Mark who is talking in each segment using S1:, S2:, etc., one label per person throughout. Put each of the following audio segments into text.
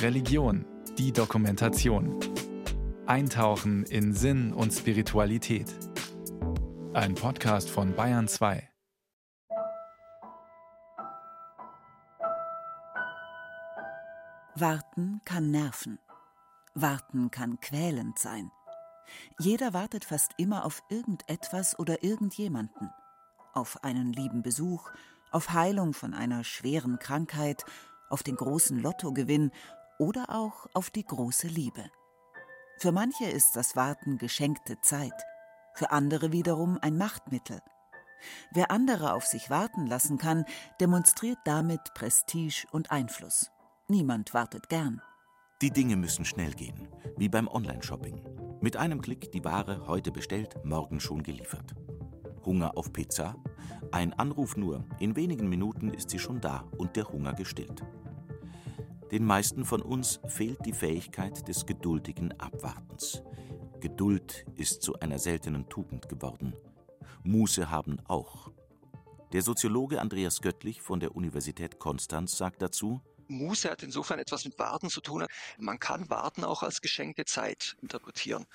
S1: Religion, die Dokumentation. Eintauchen in Sinn und Spiritualität. Ein Podcast von Bayern 2.
S2: Warten kann nerven. Warten kann quälend sein. Jeder wartet fast immer auf irgendetwas oder irgendjemanden. Auf einen lieben Besuch, auf Heilung von einer schweren Krankheit, auf den großen Lottogewinn oder auch auf die große Liebe. Für manche ist das Warten geschenkte Zeit, für andere wiederum ein Machtmittel. Wer andere auf sich warten lassen kann, demonstriert damit Prestige und Einfluss. Niemand wartet gern.
S3: Die Dinge müssen schnell gehen, wie beim Online-Shopping. Mit einem Klick die Ware heute bestellt, morgen schon geliefert. Hunger auf Pizza? Ein Anruf nur, in wenigen Minuten ist sie schon da und der Hunger gestillt. Den meisten von uns fehlt die Fähigkeit des geduldigen Abwartens. Geduld ist zu einer seltenen Tugend geworden. Muße haben auch. Der Soziologe Andreas Göttlich von der Universität Konstanz sagt dazu,
S4: Muße hat insofern etwas mit Warten zu tun. Man kann Warten auch als geschenkte Zeit interpretieren.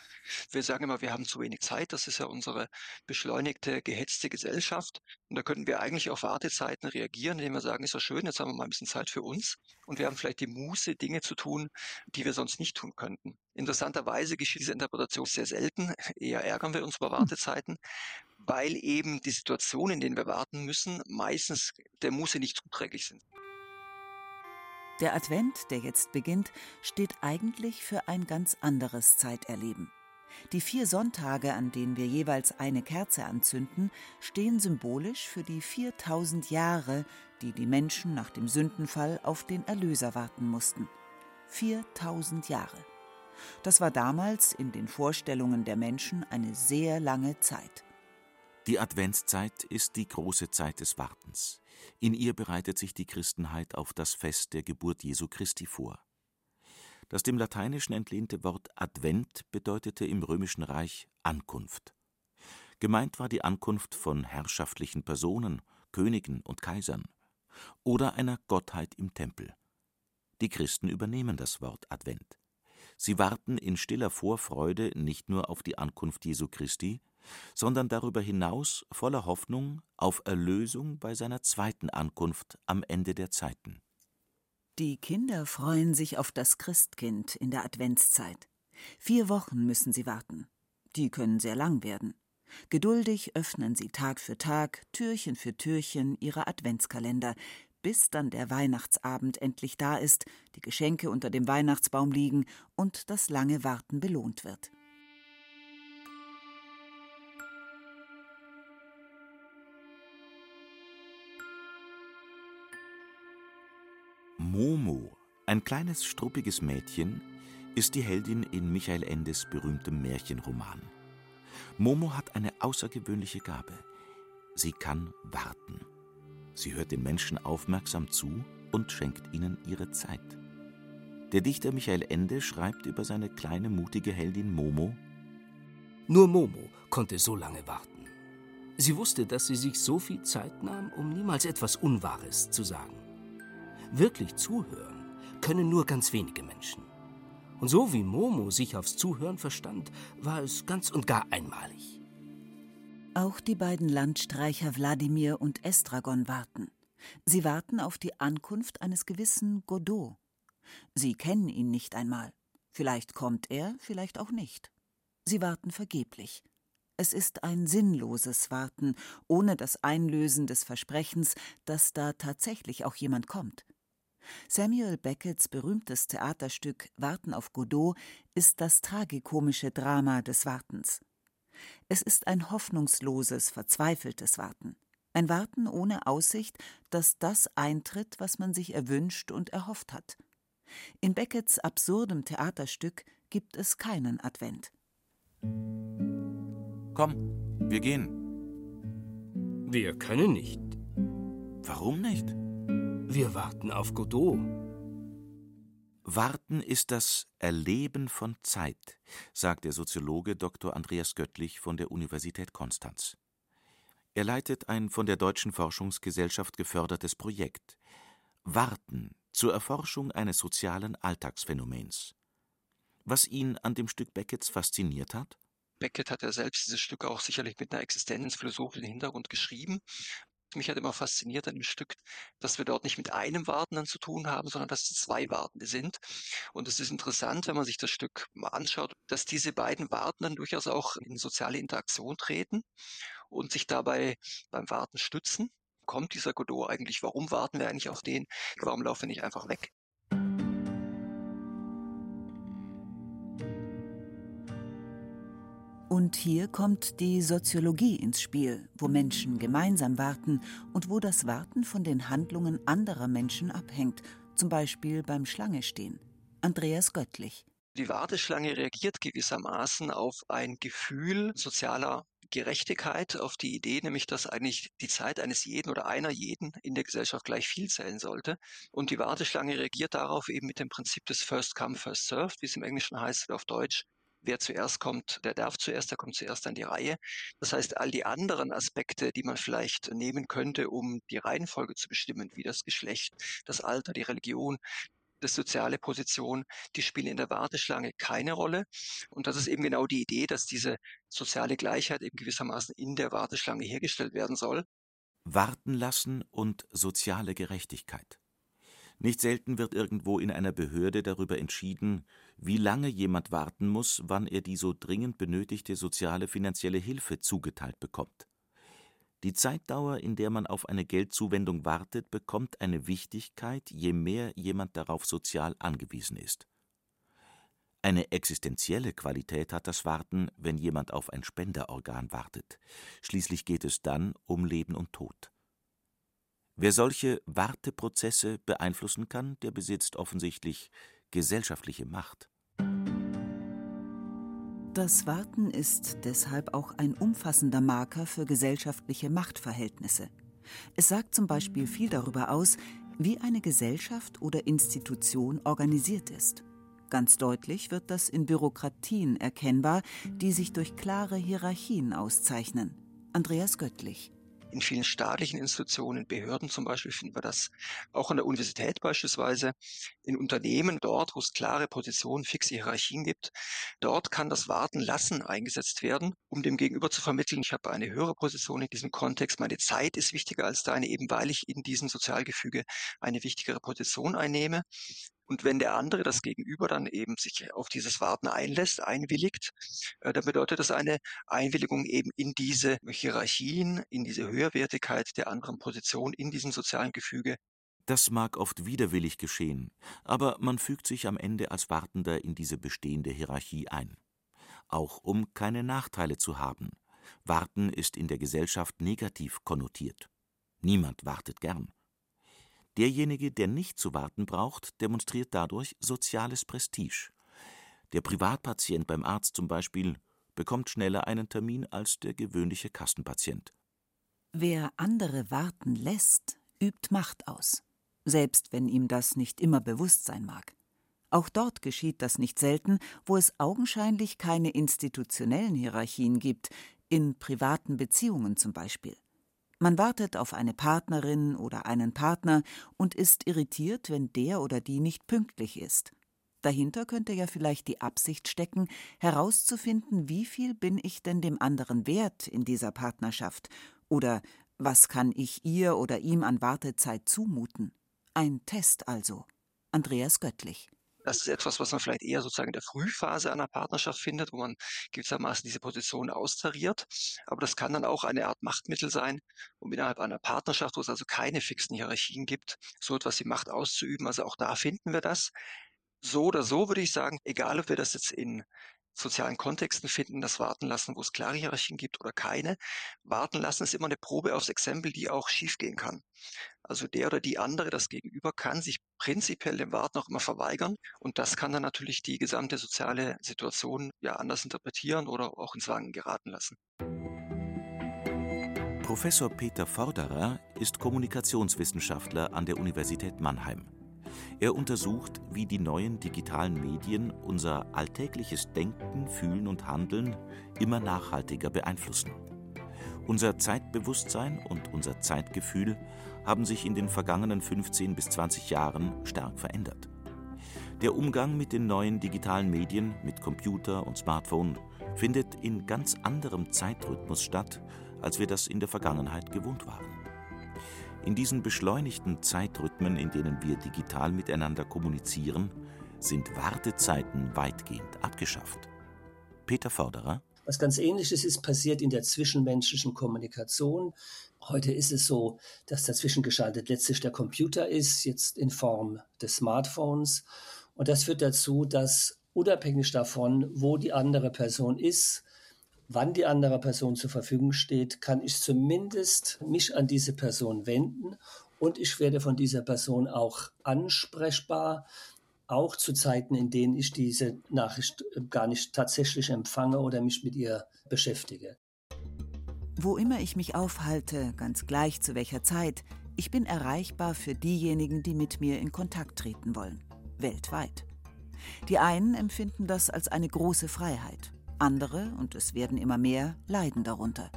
S4: Wir sagen immer, wir haben zu wenig Zeit. Das ist ja unsere beschleunigte, gehetzte Gesellschaft. Und da könnten wir eigentlich auf Wartezeiten reagieren, indem wir sagen, ist ja schön, jetzt haben wir mal ein bisschen Zeit für uns. Und wir haben vielleicht die Muße, Dinge zu tun, die wir sonst nicht tun könnten. Interessanterweise geschieht diese Interpretation sehr selten. Eher ärgern wir uns über Wartezeiten, weil eben die Situationen, in denen wir warten müssen, meistens der Muße nicht zuträglich sind.
S2: Der Advent, der jetzt beginnt, steht eigentlich für ein ganz anderes Zeiterleben. Die vier Sonntage, an denen wir jeweils eine Kerze anzünden, stehen symbolisch für die 4000 Jahre, die die Menschen nach dem Sündenfall auf den Erlöser warten mussten. 4000 Jahre. Das war damals in den Vorstellungen der Menschen eine sehr lange Zeit.
S3: Die Adventszeit ist die große Zeit des Wartens. In ihr bereitet sich die Christenheit auf das Fest der Geburt Jesu Christi vor. Das dem Lateinischen entlehnte Wort Advent bedeutete im Römischen Reich Ankunft. Gemeint war die Ankunft von herrschaftlichen Personen, Königen und Kaisern oder einer Gottheit im Tempel. Die Christen übernehmen das Wort Advent. Sie warten in stiller Vorfreude nicht nur auf die Ankunft Jesu Christi, sondern darüber hinaus voller Hoffnung auf Erlösung bei seiner zweiten Ankunft am Ende der Zeiten.
S2: Die Kinder freuen sich auf das Christkind in der Adventszeit. Vier Wochen müssen sie warten. Die können sehr lang werden. Geduldig öffnen sie Tag für Tag, Türchen für Türchen ihre Adventskalender, bis dann der Weihnachtsabend endlich da ist, die Geschenke unter dem Weihnachtsbaum liegen und das lange Warten belohnt wird.
S3: Momo, ein kleines struppiges Mädchen, ist die Heldin in Michael Endes berühmtem Märchenroman. Momo hat eine außergewöhnliche Gabe. Sie kann warten. Sie hört den Menschen aufmerksam zu und schenkt ihnen ihre Zeit. Der Dichter Michael Ende schreibt über seine kleine mutige Heldin Momo
S5: Nur Momo konnte so lange warten. Sie wusste, dass sie sich so viel Zeit nahm, um niemals etwas Unwahres zu sagen. Wirklich zuhören können nur ganz wenige Menschen. Und so wie Momo sich aufs Zuhören verstand, war es ganz und gar einmalig.
S2: Auch die beiden Landstreicher Wladimir und Estragon warten. Sie warten auf die Ankunft eines gewissen Godot. Sie kennen ihn nicht einmal. Vielleicht kommt er, vielleicht auch nicht. Sie warten vergeblich. Es ist ein sinnloses Warten, ohne das Einlösen des Versprechens, dass da tatsächlich auch jemand kommt. Samuel Becketts berühmtes Theaterstück Warten auf Godot ist das tragikomische Drama des Wartens. Es ist ein hoffnungsloses, verzweifeltes Warten. Ein Warten ohne Aussicht, dass das eintritt, was man sich erwünscht und erhofft hat. In Becketts absurdem Theaterstück gibt es keinen Advent.
S3: Komm, wir gehen.
S5: Wir können nicht.
S3: Warum nicht?
S5: Wir warten auf Godot.
S3: Warten ist das Erleben von Zeit, sagt der Soziologe Dr. Andreas Göttlich von der Universität Konstanz. Er leitet ein von der Deutschen Forschungsgesellschaft gefördertes Projekt. Warten zur Erforschung eines sozialen Alltagsphänomens. Was ihn an dem Stück Beckets fasziniert hat?
S4: Beckett hat ja selbst dieses Stück auch sicherlich mit einer existenzphilosophischen Hintergrund geschrieben. Mich hat immer fasziniert an dem Stück, dass wir dort nicht mit einem Wartenden zu tun haben, sondern dass es zwei Wartende sind. Und es ist interessant, wenn man sich das Stück mal anschaut, dass diese beiden Wartenden durchaus auch in soziale Interaktion treten und sich dabei beim Warten stützen. Kommt dieser Godot eigentlich? Warum warten wir eigentlich auf den? Warum laufen wir nicht einfach weg?
S2: Und hier kommt die Soziologie ins Spiel, wo Menschen gemeinsam warten und wo das Warten von den Handlungen anderer Menschen abhängt, zum Beispiel beim Schlangestehen. Andreas Göttlich.
S4: Die Warteschlange reagiert gewissermaßen auf ein Gefühl sozialer Gerechtigkeit, auf die Idee, nämlich dass eigentlich die Zeit eines jeden oder einer jeden in der Gesellschaft gleich viel zählen sollte. Und die Warteschlange reagiert darauf eben mit dem Prinzip des First Come, First Served, wie es im Englischen heißt, auf Deutsch wer zuerst kommt, der darf zuerst, der kommt zuerst an die Reihe. Das heißt, all die anderen Aspekte, die man vielleicht nehmen könnte, um die Reihenfolge zu bestimmen, wie das Geschlecht, das Alter, die Religion, die soziale Position, die spielen in der Warteschlange keine Rolle. Und das ist eben genau die Idee, dass diese soziale Gleichheit eben gewissermaßen in der Warteschlange hergestellt werden soll.
S3: Warten lassen und soziale Gerechtigkeit. Nicht selten wird irgendwo in einer Behörde darüber entschieden, wie lange jemand warten muss, wann er die so dringend benötigte soziale finanzielle Hilfe zugeteilt bekommt. Die Zeitdauer, in der man auf eine Geldzuwendung wartet, bekommt eine Wichtigkeit, je mehr jemand darauf sozial angewiesen ist. Eine existenzielle Qualität hat das Warten, wenn jemand auf ein Spenderorgan wartet. Schließlich geht es dann um Leben und Tod. Wer solche Warteprozesse beeinflussen kann, der besitzt offensichtlich gesellschaftliche Macht.
S2: Das Warten ist deshalb auch ein umfassender Marker für gesellschaftliche Machtverhältnisse. Es sagt zum Beispiel viel darüber aus, wie eine Gesellschaft oder Institution organisiert ist. Ganz deutlich wird das in Bürokratien erkennbar, die sich durch klare Hierarchien auszeichnen. Andreas Göttlich
S4: in vielen staatlichen Institutionen, Behörden zum Beispiel finden wir das, auch an der Universität beispielsweise, in Unternehmen dort, wo es klare Positionen, fixe Hierarchien gibt, dort kann das Warten lassen eingesetzt werden, um dem Gegenüber zu vermitteln, ich habe eine höhere Position in diesem Kontext, meine Zeit ist wichtiger als deine, eben weil ich in diesem Sozialgefüge eine wichtigere Position einnehme. Und wenn der andere, das Gegenüber, dann eben sich auf dieses Warten einlässt, einwilligt, äh, dann bedeutet das eine Einwilligung eben in diese Hierarchien, in diese Höherwertigkeit der anderen Position in diesem sozialen Gefüge.
S3: Das mag oft widerwillig geschehen, aber man fügt sich am Ende als Wartender in diese bestehende Hierarchie ein. Auch um keine Nachteile zu haben. Warten ist in der Gesellschaft negativ konnotiert. Niemand wartet gern. Derjenige, der nicht zu warten braucht, demonstriert dadurch soziales Prestige. Der Privatpatient beim Arzt zum Beispiel bekommt schneller einen Termin als der gewöhnliche Kassenpatient.
S2: Wer andere warten lässt, übt Macht aus, selbst wenn ihm das nicht immer bewusst sein mag. Auch dort geschieht das nicht selten, wo es augenscheinlich keine institutionellen Hierarchien gibt, in privaten Beziehungen zum Beispiel. Man wartet auf eine Partnerin oder einen Partner und ist irritiert, wenn der oder die nicht pünktlich ist. Dahinter könnte ja vielleicht die Absicht stecken, herauszufinden, wie viel bin ich denn dem anderen wert in dieser Partnerschaft oder was kann ich ihr oder ihm an Wartezeit zumuten. Ein Test also. Andreas Göttlich.
S4: Das ist etwas, was man vielleicht eher sozusagen in der Frühphase einer Partnerschaft findet, wo man gewissermaßen diese Position austariert. Aber das kann dann auch eine Art Machtmittel sein, um innerhalb einer Partnerschaft, wo es also keine fixen Hierarchien gibt, so etwas wie Macht auszuüben. Also auch da finden wir das. So oder so würde ich sagen, egal ob wir das jetzt in sozialen Kontexten finden, das Warten lassen, wo es klare Hierarchien gibt oder keine. Warten lassen ist immer eine Probe aufs Exempel, die auch schiefgehen kann. Also der oder die andere, das Gegenüber, kann sich prinzipiell dem Warten auch immer verweigern und das kann dann natürlich die gesamte soziale Situation ja anders interpretieren oder auch ins Wanken geraten lassen.
S3: Professor Peter Forderer ist Kommunikationswissenschaftler an der Universität Mannheim. Er untersucht, wie die neuen digitalen Medien unser alltägliches Denken, Fühlen und Handeln immer nachhaltiger beeinflussen. Unser Zeitbewusstsein und unser Zeitgefühl haben sich in den vergangenen 15 bis 20 Jahren stark verändert. Der Umgang mit den neuen digitalen Medien, mit Computer und Smartphone, findet in ganz anderem Zeitrhythmus statt, als wir das in der Vergangenheit gewohnt waren. In diesen beschleunigten Zeitrhythmen, in denen wir digital miteinander kommunizieren, sind Wartezeiten weitgehend abgeschafft. Peter Förderer
S5: was ganz ähnliches ist passiert in der zwischenmenschlichen Kommunikation. Heute ist es so, dass dazwischen geschaltet letztlich der Computer ist, jetzt in Form des Smartphones. Und das führt dazu, dass unabhängig davon, wo die andere Person ist, wann die andere Person zur Verfügung steht, kann ich zumindest mich an diese Person wenden und ich werde von dieser Person auch ansprechbar auch zu Zeiten, in denen ich diese Nachricht äh, gar nicht tatsächlich empfange oder mich mit ihr beschäftige.
S2: Wo immer ich mich aufhalte, ganz gleich zu welcher Zeit, ich bin erreichbar für diejenigen, die mit mir in Kontakt treten wollen, weltweit. Die einen empfinden das als eine große Freiheit, andere, und es werden immer mehr, leiden darunter.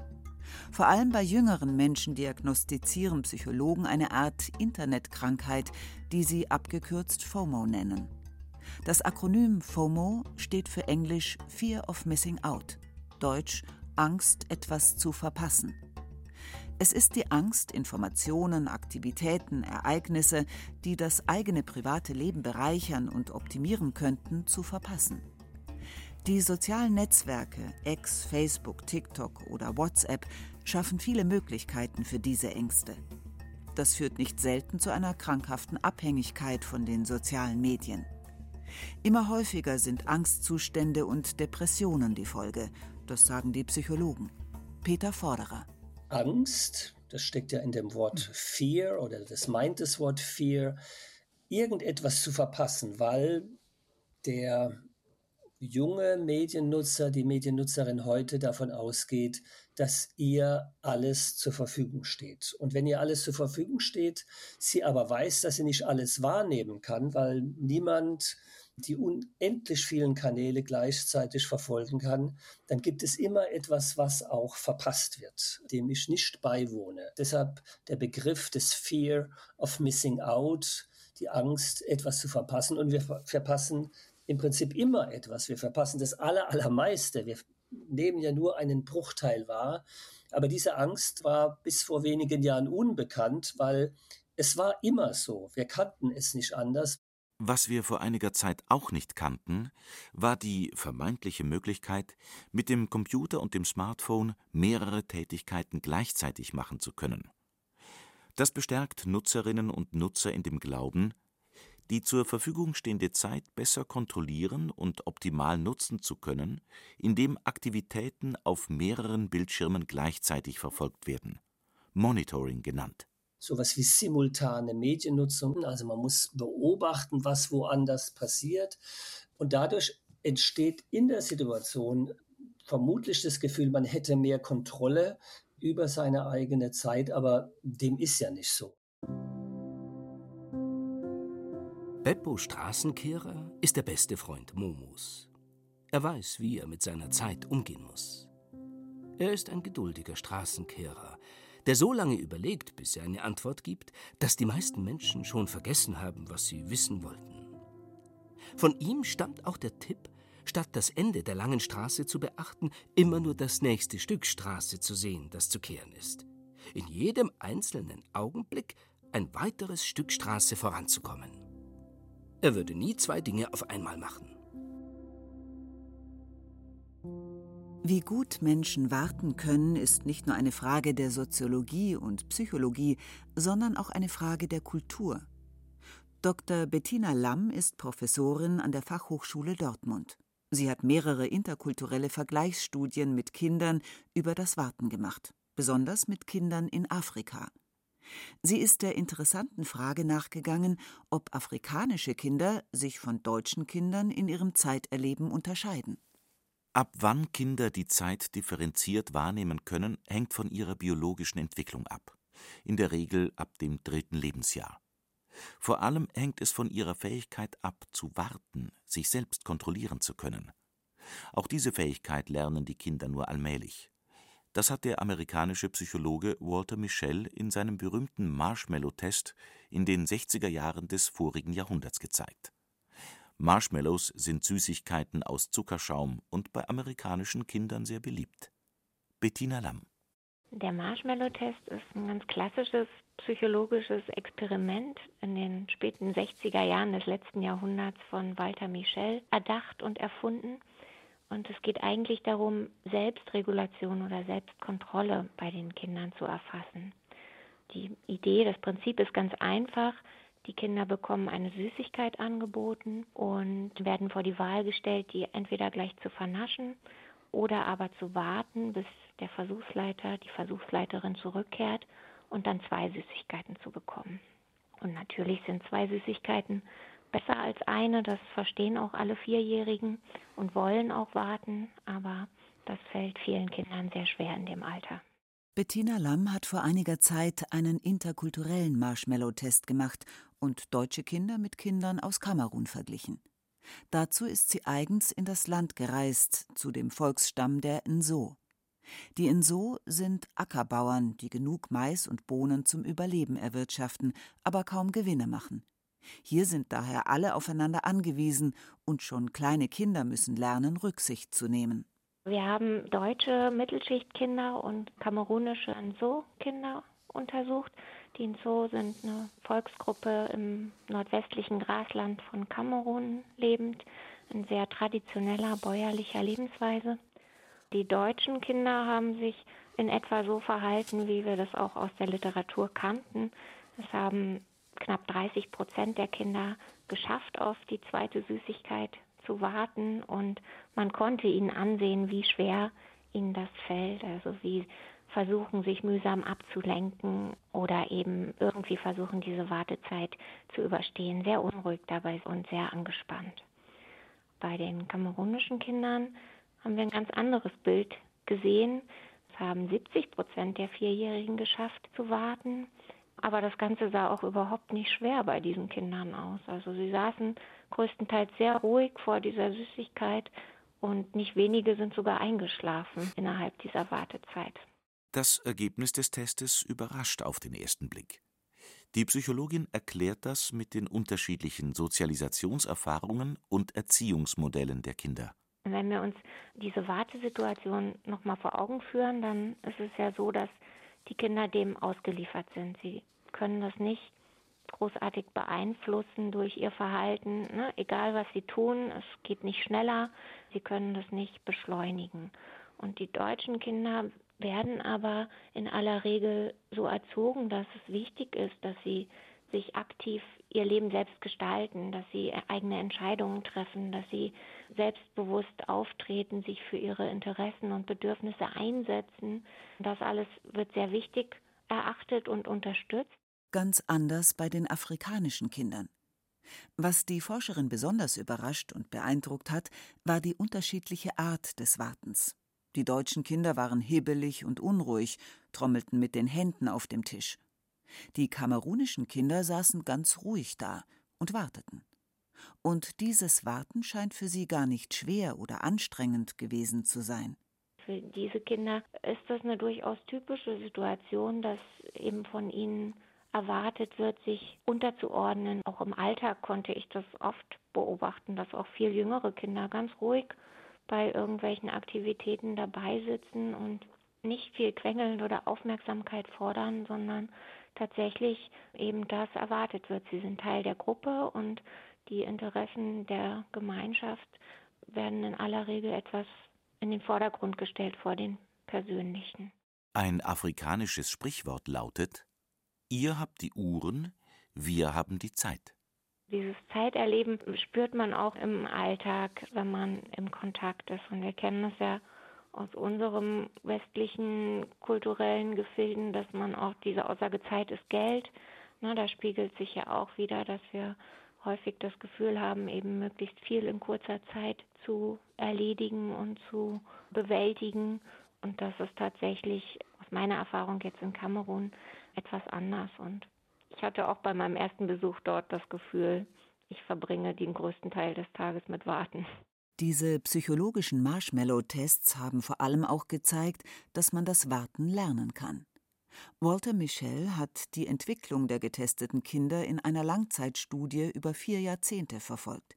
S2: Vor allem bei jüngeren Menschen diagnostizieren Psychologen eine Art Internetkrankheit, die sie abgekürzt FOMO nennen. Das Akronym FOMO steht für Englisch Fear of Missing Out, Deutsch Angst, etwas zu verpassen. Es ist die Angst, Informationen, Aktivitäten, Ereignisse, die das eigene private Leben bereichern und optimieren könnten, zu verpassen. Die sozialen Netzwerke, X, Facebook, TikTok oder WhatsApp, schaffen viele Möglichkeiten für diese Ängste. Das führt nicht selten zu einer krankhaften Abhängigkeit von den sozialen Medien. Immer häufiger sind Angstzustände und Depressionen die Folge, das sagen die Psychologen. Peter Forderer.
S5: Angst, das steckt ja in dem Wort Fear oder das meint das Wort Fear, irgendetwas zu verpassen, weil der junge Mediennutzer, die Mediennutzerin heute davon ausgeht, dass ihr alles zur Verfügung steht. Und wenn ihr alles zur Verfügung steht, sie aber weiß, dass sie nicht alles wahrnehmen kann, weil niemand die unendlich vielen Kanäle gleichzeitig verfolgen kann, dann gibt es immer etwas, was auch verpasst wird, dem ich nicht beiwohne. Deshalb der Begriff des Fear of Missing Out, die Angst, etwas zu verpassen. Und wir verpassen im Prinzip immer etwas. Wir verpassen das Aller, Allermeiste. Wir nehmen ja nur einen Bruchteil wahr. Aber diese Angst war bis vor wenigen Jahren unbekannt, weil es war immer so. Wir kannten es nicht anders.
S3: Was wir vor einiger Zeit auch nicht kannten, war die vermeintliche Möglichkeit, mit dem Computer und dem Smartphone mehrere Tätigkeiten gleichzeitig machen zu können. Das bestärkt Nutzerinnen und Nutzer in dem Glauben, die zur Verfügung stehende Zeit besser kontrollieren und optimal nutzen zu können, indem Aktivitäten auf mehreren Bildschirmen gleichzeitig verfolgt werden, Monitoring genannt.
S5: Sowas wie simultane Mediennutzung, also man muss beobachten, was woanders passiert und dadurch entsteht in der Situation vermutlich das Gefühl, man hätte mehr Kontrolle über seine eigene Zeit, aber dem ist ja nicht so.
S6: Beppo Straßenkehrer ist der beste Freund Momos. Er weiß, wie er mit seiner Zeit umgehen muss. Er ist ein geduldiger Straßenkehrer, der so lange überlegt, bis er eine Antwort gibt, dass die meisten Menschen schon vergessen haben, was sie wissen wollten. Von ihm stammt auch der Tipp, statt das Ende der langen Straße zu beachten, immer nur das nächste Stück Straße zu sehen, das zu kehren ist. In jedem einzelnen Augenblick ein weiteres Stück Straße voranzukommen. Er würde nie zwei Dinge auf einmal machen.
S2: Wie gut Menschen warten können, ist nicht nur eine Frage der Soziologie und Psychologie, sondern auch eine Frage der Kultur. Dr. Bettina Lamm ist Professorin an der Fachhochschule Dortmund. Sie hat mehrere interkulturelle Vergleichsstudien mit Kindern über das Warten gemacht, besonders mit Kindern in Afrika. Sie ist der interessanten Frage nachgegangen, ob afrikanische Kinder sich von deutschen Kindern in ihrem Zeiterleben unterscheiden.
S3: Ab wann Kinder die Zeit differenziert wahrnehmen können, hängt von ihrer biologischen Entwicklung ab. In der Regel ab dem dritten Lebensjahr. Vor allem hängt es von ihrer Fähigkeit ab, zu warten, sich selbst kontrollieren zu können. Auch diese Fähigkeit lernen die Kinder nur allmählich. Das hat der amerikanische Psychologe Walter Mischel in seinem berühmten Marshmallow-Test in den 60er Jahren des vorigen Jahrhunderts gezeigt. Marshmallows sind Süßigkeiten aus Zuckerschaum und bei amerikanischen Kindern sehr beliebt. Bettina Lamm.
S7: Der Marshmallow-Test ist ein ganz klassisches psychologisches Experiment in den späten 60er Jahren des letzten Jahrhunderts von Walter Mischel erdacht und erfunden. Und es geht eigentlich darum, Selbstregulation oder Selbstkontrolle bei den Kindern zu erfassen. Die Idee, das Prinzip ist ganz einfach. Die Kinder bekommen eine Süßigkeit angeboten und werden vor die Wahl gestellt, die entweder gleich zu vernaschen oder aber zu warten, bis der Versuchsleiter, die Versuchsleiterin zurückkehrt und dann zwei Süßigkeiten zu bekommen. Und natürlich sind zwei Süßigkeiten besser als eine. Das verstehen auch alle Vierjährigen und wollen auch warten, aber das fällt vielen Kindern sehr schwer in dem Alter.
S2: Bettina Lamm hat vor einiger Zeit einen interkulturellen Marshmallow-Test gemacht und deutsche Kinder mit Kindern aus Kamerun verglichen. Dazu ist sie eigens in das Land gereist, zu dem Volksstamm der Nso. Die Nso sind Ackerbauern, die genug Mais und Bohnen zum Überleben erwirtschaften, aber kaum Gewinne machen. Hier sind daher alle aufeinander angewiesen und schon kleine Kinder müssen lernen, Rücksicht zu nehmen.
S7: Wir haben deutsche Mittelschichtkinder und kamerunische Nso-Kinder untersucht. Die Nso sind eine Volksgruppe im nordwestlichen Grasland von Kamerun lebend, in sehr traditioneller bäuerlicher Lebensweise. Die deutschen Kinder haben sich in etwa so verhalten, wie wir das auch aus der Literatur kannten. Es haben knapp 30 Prozent der Kinder geschafft, auf die zweite Süßigkeit zu warten und man konnte ihnen ansehen, wie schwer ihnen das fällt, also wie versuchen, sich mühsam abzulenken oder eben irgendwie versuchen, diese Wartezeit zu überstehen. Sehr unruhig dabei und sehr angespannt. Bei den kamerunischen Kindern haben wir ein ganz anderes Bild gesehen. Es haben 70 Prozent der Vierjährigen geschafft zu warten. Aber das Ganze sah auch überhaupt nicht schwer bei diesen Kindern aus. Also sie saßen größtenteils sehr ruhig vor dieser Süßigkeit und nicht wenige sind sogar eingeschlafen innerhalb dieser Wartezeit.
S3: Das Ergebnis des Testes überrascht auf den ersten Blick. Die Psychologin erklärt das mit den unterschiedlichen Sozialisationserfahrungen und Erziehungsmodellen der Kinder.
S7: Wenn wir uns diese Wartesituation nochmal vor Augen führen, dann ist es ja so, dass die Kinder dem ausgeliefert sind. Sie können das nicht großartig beeinflussen durch ihr Verhalten, ne? egal was sie tun, es geht nicht schneller, sie können das nicht beschleunigen. Und die deutschen Kinder werden aber in aller Regel so erzogen, dass es wichtig ist, dass sie sich aktiv ihr Leben selbst gestalten, dass sie eigene Entscheidungen treffen, dass sie selbstbewusst auftreten, sich für ihre Interessen und Bedürfnisse einsetzen. Das alles wird sehr wichtig erachtet und unterstützt.
S2: Ganz anders bei den afrikanischen Kindern. Was die Forscherin besonders überrascht und beeindruckt hat, war die unterschiedliche Art des Wartens. Die deutschen Kinder waren hibbelig und unruhig, trommelten mit den Händen auf dem Tisch. Die kamerunischen Kinder saßen ganz ruhig da und warteten. Und dieses Warten scheint für sie gar nicht schwer oder anstrengend gewesen zu sein.
S7: Für diese Kinder ist das eine durchaus typische Situation, dass eben von ihnen erwartet wird, sich unterzuordnen. Auch im Alltag konnte ich das oft beobachten, dass auch viel jüngere Kinder ganz ruhig bei irgendwelchen Aktivitäten dabei sitzen und nicht viel quengeln oder Aufmerksamkeit fordern, sondern tatsächlich eben das erwartet wird. Sie sind Teil der Gruppe und die Interessen der Gemeinschaft werden in aller Regel etwas in den Vordergrund gestellt vor den persönlichen.
S3: Ein afrikanisches Sprichwort lautet Ihr habt die Uhren, wir haben die Zeit.
S7: Dieses Zeiterleben spürt man auch im Alltag, wenn man im Kontakt ist. Und wir kennen das ja aus unserem westlichen kulturellen Gefilden, dass man auch diese Aussage Zeit ist Geld, na, da spiegelt sich ja auch wieder, dass wir häufig das Gefühl haben, eben möglichst viel in kurzer Zeit zu erledigen und zu bewältigen. Und das ist tatsächlich aus meiner Erfahrung jetzt in Kamerun etwas anders. Und ich hatte auch bei meinem ersten Besuch dort das Gefühl, ich verbringe den größten Teil des Tages mit Warten.
S2: Diese psychologischen Marshmallow-Tests haben vor allem auch gezeigt, dass man das Warten lernen kann. Walter Michel hat die Entwicklung der getesteten Kinder in einer Langzeitstudie über vier Jahrzehnte verfolgt.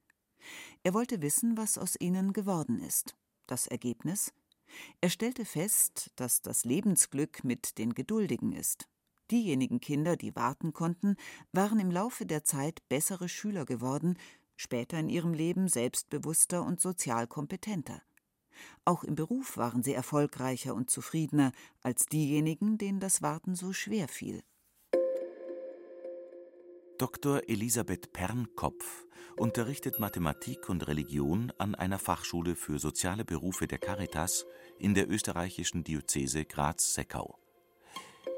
S2: Er wollte wissen, was aus ihnen geworden ist. Das Ergebnis? Er stellte fest, dass das Lebensglück mit den Geduldigen ist. Diejenigen Kinder, die warten konnten, waren im Laufe der Zeit bessere Schüler geworden, später in ihrem Leben selbstbewusster und sozial kompetenter. Auch im Beruf waren sie erfolgreicher und zufriedener als diejenigen, denen das Warten so schwer fiel.
S3: Dr. Elisabeth Pernkopf unterrichtet Mathematik und Religion an einer Fachschule für soziale Berufe der Caritas in der österreichischen Diözese Graz-Seckau.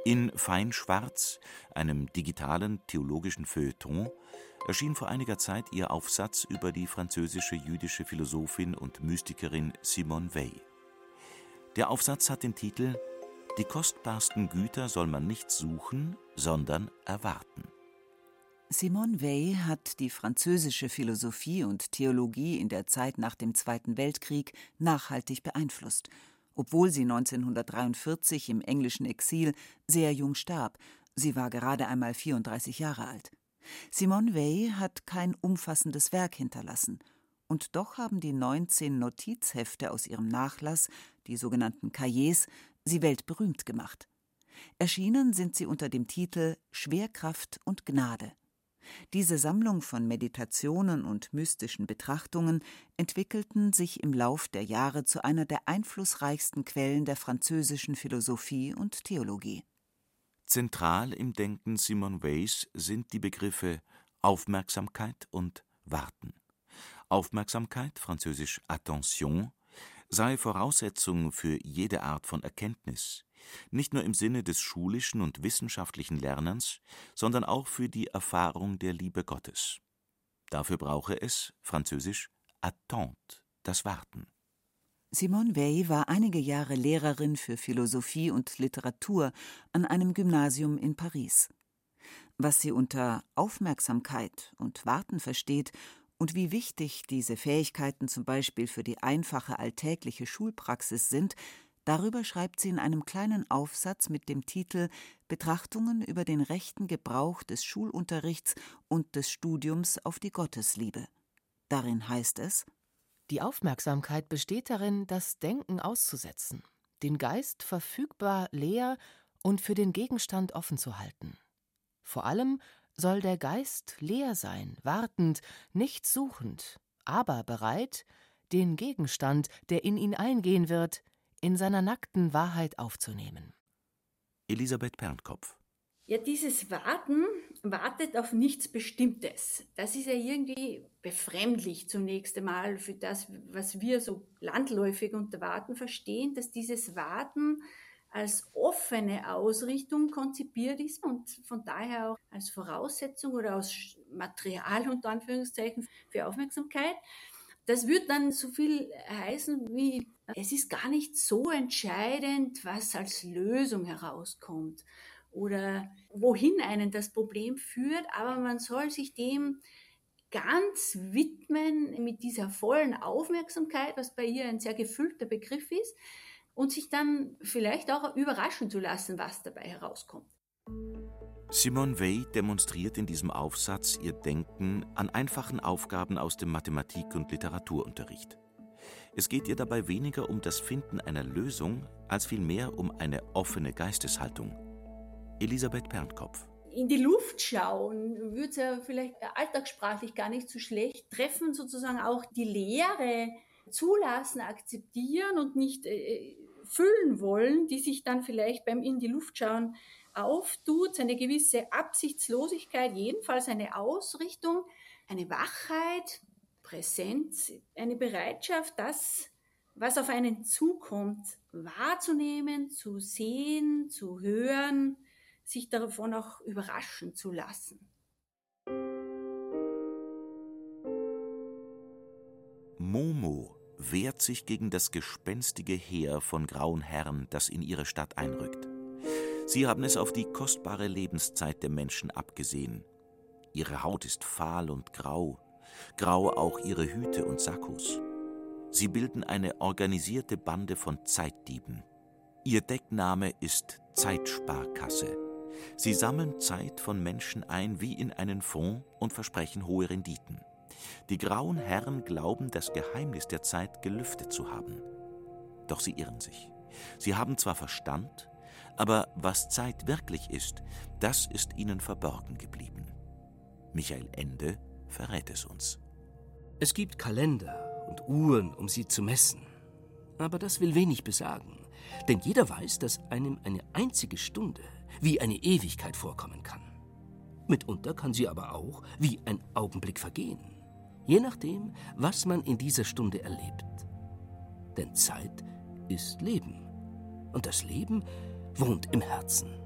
S3: In Feinschwarz, einem digitalen theologischen Feuilleton, erschien vor einiger Zeit ihr Aufsatz über die französische jüdische Philosophin und Mystikerin Simone Weil. Der Aufsatz hat den Titel Die kostbarsten Güter soll man nicht suchen, sondern erwarten.
S2: Simone Weil hat die französische Philosophie und Theologie in der Zeit nach dem Zweiten Weltkrieg nachhaltig beeinflusst, obwohl sie 1943 im englischen Exil sehr jung starb. Sie war gerade einmal 34 Jahre alt. Simone Weil hat kein umfassendes Werk hinterlassen. Und doch haben die 19 Notizhefte aus ihrem Nachlass, die sogenannten Cahiers, sie weltberühmt gemacht. Erschienen sind sie unter dem Titel Schwerkraft und Gnade. Diese Sammlung von Meditationen und mystischen Betrachtungen entwickelten sich im Lauf der Jahre zu einer der einflussreichsten Quellen der französischen Philosophie und Theologie.
S3: Zentral im Denken Simone Weils sind die Begriffe Aufmerksamkeit und Warten. Aufmerksamkeit, französisch Attention, sei Voraussetzung für jede Art von Erkenntnis, nicht nur im Sinne des schulischen und wissenschaftlichen Lernens, sondern auch für die Erfahrung der Liebe Gottes. Dafür brauche es, französisch, attente, das Warten.
S2: Simone Weil war einige Jahre Lehrerin für Philosophie und Literatur an einem Gymnasium in Paris. Was sie unter Aufmerksamkeit und Warten versteht und wie wichtig diese Fähigkeiten zum Beispiel für die einfache alltägliche Schulpraxis sind, Darüber schreibt sie in einem kleinen Aufsatz mit dem Titel Betrachtungen über den rechten Gebrauch des Schulunterrichts und des Studiums auf die Gottesliebe. Darin heißt es
S8: Die Aufmerksamkeit besteht darin, das Denken auszusetzen, den Geist verfügbar leer und für den Gegenstand offen zu halten. Vor allem soll der Geist leer sein, wartend, nicht suchend, aber bereit, den Gegenstand, der in ihn eingehen wird, in seiner nackten Wahrheit aufzunehmen.
S3: Elisabeth Pernkopf.
S9: Ja, dieses Warten wartet auf nichts Bestimmtes. Das ist ja irgendwie befremdlich zunächst einmal für das, was wir so landläufig unter Warten verstehen, dass dieses Warten als offene Ausrichtung konzipiert ist und von daher auch als Voraussetzung oder als Material unter Anführungszeichen für Aufmerksamkeit. Das wird dann so viel heißen wie, es ist gar nicht so entscheidend, was als Lösung herauskommt oder wohin einen das Problem führt, aber man soll sich dem ganz widmen mit dieser vollen Aufmerksamkeit, was bei ihr ein sehr gefüllter Begriff ist, und sich dann vielleicht auch überraschen zu lassen, was dabei herauskommt.
S3: Simone Weil demonstriert in diesem Aufsatz ihr Denken an einfachen Aufgaben aus dem Mathematik- und Literaturunterricht. Es geht ihr dabei weniger um das Finden einer Lösung, als vielmehr um eine offene Geisteshaltung. Elisabeth Pernkopf.
S9: In die Luft schauen, würde es ja vielleicht alltagssprachlich gar nicht so schlecht. Treffen, sozusagen auch die Lehre zulassen, akzeptieren und nicht äh, füllen wollen, die sich dann vielleicht beim In die Luft schauen auftut, eine gewisse Absichtslosigkeit, jedenfalls eine Ausrichtung, eine Wachheit, Präsenz, eine Bereitschaft, das, was auf einen zukommt, wahrzunehmen, zu sehen, zu hören, sich davon auch überraschen zu lassen.
S3: Momo wehrt sich gegen das gespenstige Heer von grauen Herren, das in ihre Stadt einrückt. Sie haben es auf die kostbare Lebenszeit der Menschen abgesehen. Ihre Haut ist fahl und grau, grau auch ihre Hüte und Sakkos. Sie bilden eine organisierte Bande von Zeitdieben. Ihr Deckname ist Zeitsparkasse. Sie sammeln Zeit von Menschen ein wie in einen Fonds und versprechen hohe Renditen. Die grauen Herren glauben, das Geheimnis der Zeit gelüftet zu haben. Doch sie irren sich. Sie haben zwar Verstand, aber was Zeit wirklich ist, das ist ihnen verborgen geblieben. Michael Ende verrät es uns.
S6: Es gibt Kalender und Uhren, um sie zu messen. Aber das will wenig besagen, denn jeder weiß, dass einem eine einzige Stunde wie eine Ewigkeit vorkommen kann. Mitunter kann sie aber auch wie ein Augenblick vergehen, je nachdem, was man in dieser Stunde erlebt. Denn Zeit ist Leben und das Leben wohnt im Herzen.